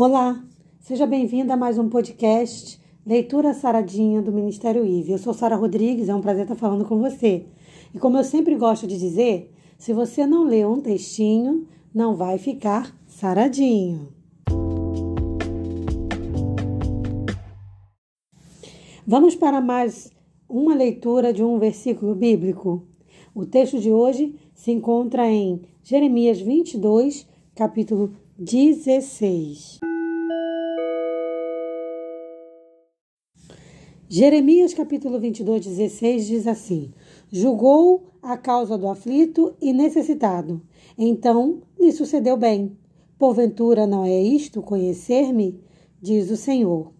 Olá, seja bem-vinda a mais um podcast Leitura Saradinha do Ministério IVE. Eu sou Sara Rodrigues, é um prazer estar falando com você. E como eu sempre gosto de dizer, se você não lê um textinho, não vai ficar saradinho. Vamos para mais uma leitura de um versículo bíblico. O texto de hoje se encontra em Jeremias 22, capítulo 16. Jeremias capítulo 22, 16 diz assim: Julgou a causa do aflito e necessitado. Então lhe sucedeu bem. Porventura não é isto conhecer-me? Diz o Senhor.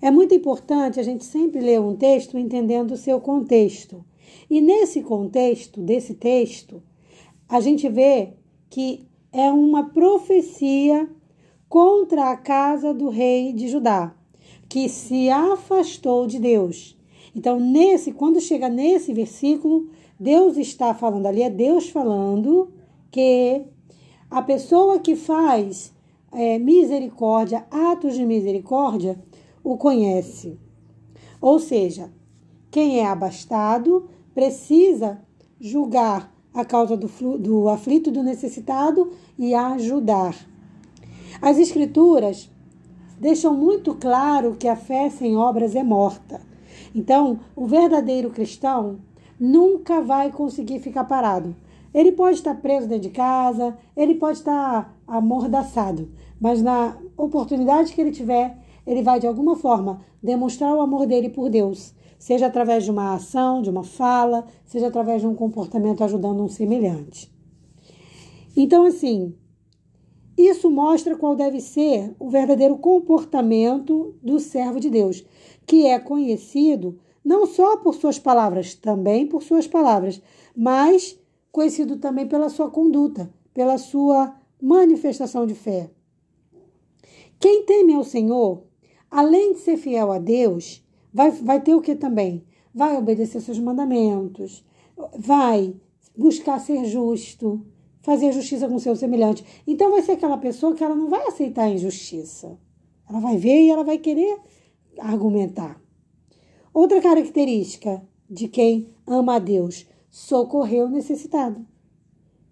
É muito importante a gente sempre ler um texto entendendo o seu contexto. E nesse contexto desse texto, a gente vê que é uma profecia contra a casa do rei de Judá que se afastou de Deus. Então, nesse, quando chega nesse versículo, Deus está falando ali, é Deus falando que a pessoa que faz é, misericórdia, atos de misericórdia, o conhece. Ou seja, quem é abastado precisa julgar a causa do, do aflito, do necessitado e ajudar. As Escrituras deixam muito claro que a fé sem obras é morta. Então, o verdadeiro cristão nunca vai conseguir ficar parado. Ele pode estar preso dentro de casa, ele pode estar amordaçado, mas na oportunidade que ele tiver, ele vai de alguma forma demonstrar o amor dele por Deus, seja através de uma ação, de uma fala, seja através de um comportamento ajudando um semelhante. Então, assim, isso mostra qual deve ser o verdadeiro comportamento do servo de Deus, que é conhecido não só por suas palavras, também por suas palavras, mas conhecido também pela sua conduta, pela sua manifestação de fé. Quem teme ao Senhor, além de ser fiel a Deus, vai, vai ter o que também? Vai obedecer seus mandamentos, vai buscar ser justo, fazer justiça com seu semelhante. Então vai ser aquela pessoa que ela não vai aceitar a injustiça. Ela vai ver e ela vai querer argumentar. Outra característica de quem ama a Deus, socorrer o necessitado.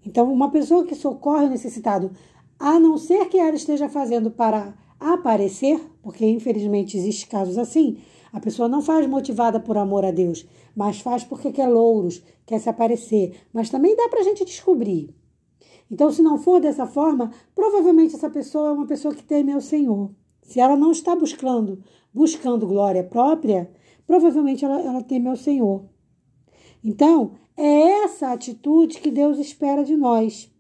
Então, uma pessoa que socorre o necessitado, a não ser que ela esteja fazendo para aparecer, porque infelizmente existem casos assim, a pessoa não faz motivada por amor a Deus, mas faz porque quer louros, quer se aparecer. Mas também dá para a gente descobrir então, se não for dessa forma, provavelmente essa pessoa é uma pessoa que teme ao Senhor. Se ela não está buscando, buscando glória própria, provavelmente ela, ela teme ao Senhor. Então, é essa atitude que Deus espera de nós.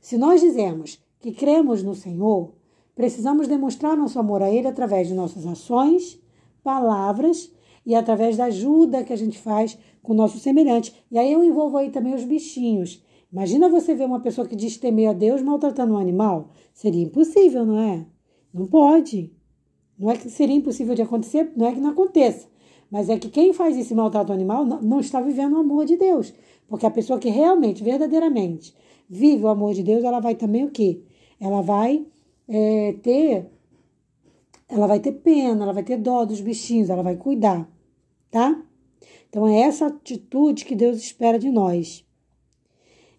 Se nós dizemos que cremos no Senhor, precisamos demonstrar nosso amor a Ele através de nossas ações, palavras e através da ajuda que a gente faz com o nosso semelhante. E aí eu envolvo aí também os bichinhos. Imagina você ver uma pessoa que diz temer a Deus maltratando um animal. Seria impossível, não é? Não pode. Não é que seria impossível de acontecer, não é que não aconteça. Mas é que quem faz isso e maltrata o animal não, não está vivendo o amor de Deus. Porque a pessoa que realmente, verdadeiramente, vive o amor de Deus, ela vai também o quê? Ela vai é, ter. Ela vai ter pena, ela vai ter dó dos bichinhos, ela vai cuidar, tá? Então é essa atitude que Deus espera de nós.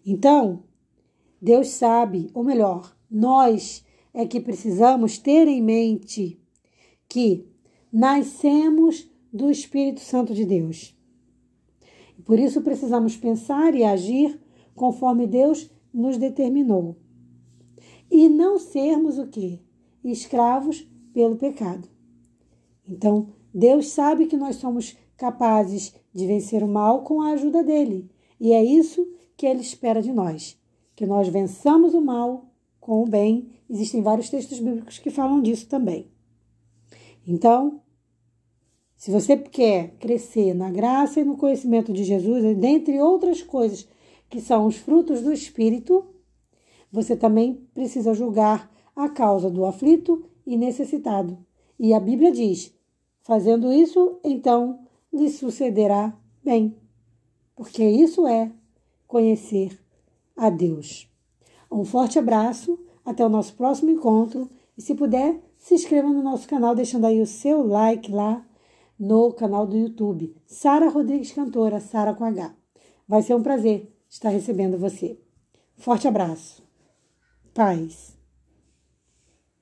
Então, Deus sabe, ou melhor, nós é que precisamos ter em mente que nascemos do Espírito Santo de Deus. Por isso precisamos pensar e agir conforme Deus nos determinou. E não sermos o quê? Escravos pelo pecado. Então, Deus sabe que nós somos capazes de vencer o mal com a ajuda dele. E é isso que ele espera de nós, que nós vençamos o mal com o bem. Existem vários textos bíblicos que falam disso também. Então, se você quer crescer na graça e no conhecimento de Jesus, dentre outras coisas que são os frutos do Espírito, você também precisa julgar a causa do aflito e necessitado. E a Bíblia diz: fazendo isso, então lhe sucederá bem. Porque isso é conhecer a Deus. Um forte abraço, até o nosso próximo encontro E se puder, se inscreva no nosso canal, deixando aí o seu like lá no canal do YouTube. Sara Rodrigues Cantora, Sara com H. Vai ser um prazer estar recebendo você. Forte abraço. Paz.